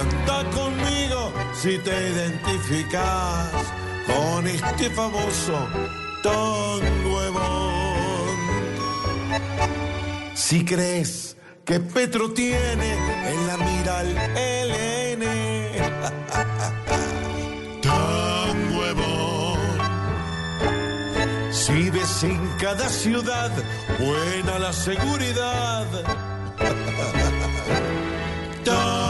canta conmigo si te identificas con este famoso de Bond. Si crees que Petro tiene en la mira al LN. Tan huevón. Si ves en cada ciudad buena la seguridad. Tan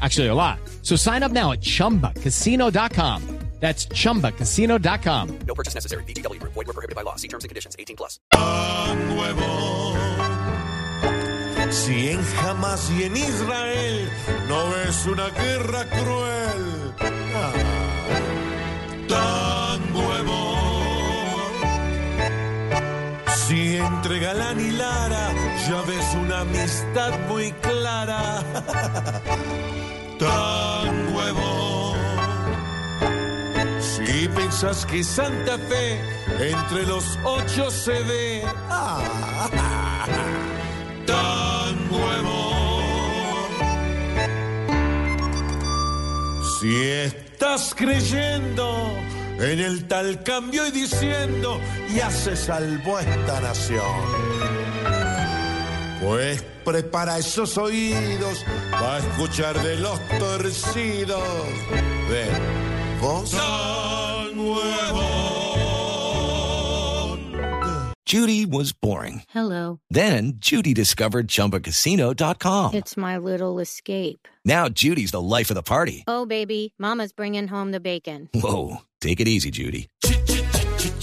Actually, a lot. So sign up now at chumbacasino.com. That's chumbacasino.com. No purchase necessary. VGW Group. Void were prohibited by law. See terms and conditions. 18 plus. Tan huevón. Si en Hamas y en Israel no ves una guerra cruel. Ah, tan huevón. Si entre Galán y Lara ya ves una amistad muy clara. tan huevón. Si pensás que Santa Fe entre los ocho se ve ah, tan huevón. Si estás creyendo en el tal cambio y diciendo ya se salvó esta nación. Pues prepara esos oídos para escuchar de los torcidos de vos. Tan huevón. Judy was boring. Hello. Then Judy discovered ChumbaCasino.com. It's my little escape. Now Judy's the life of the party. Oh, baby, Mama's bringing home the bacon. Whoa, take it easy, Judy.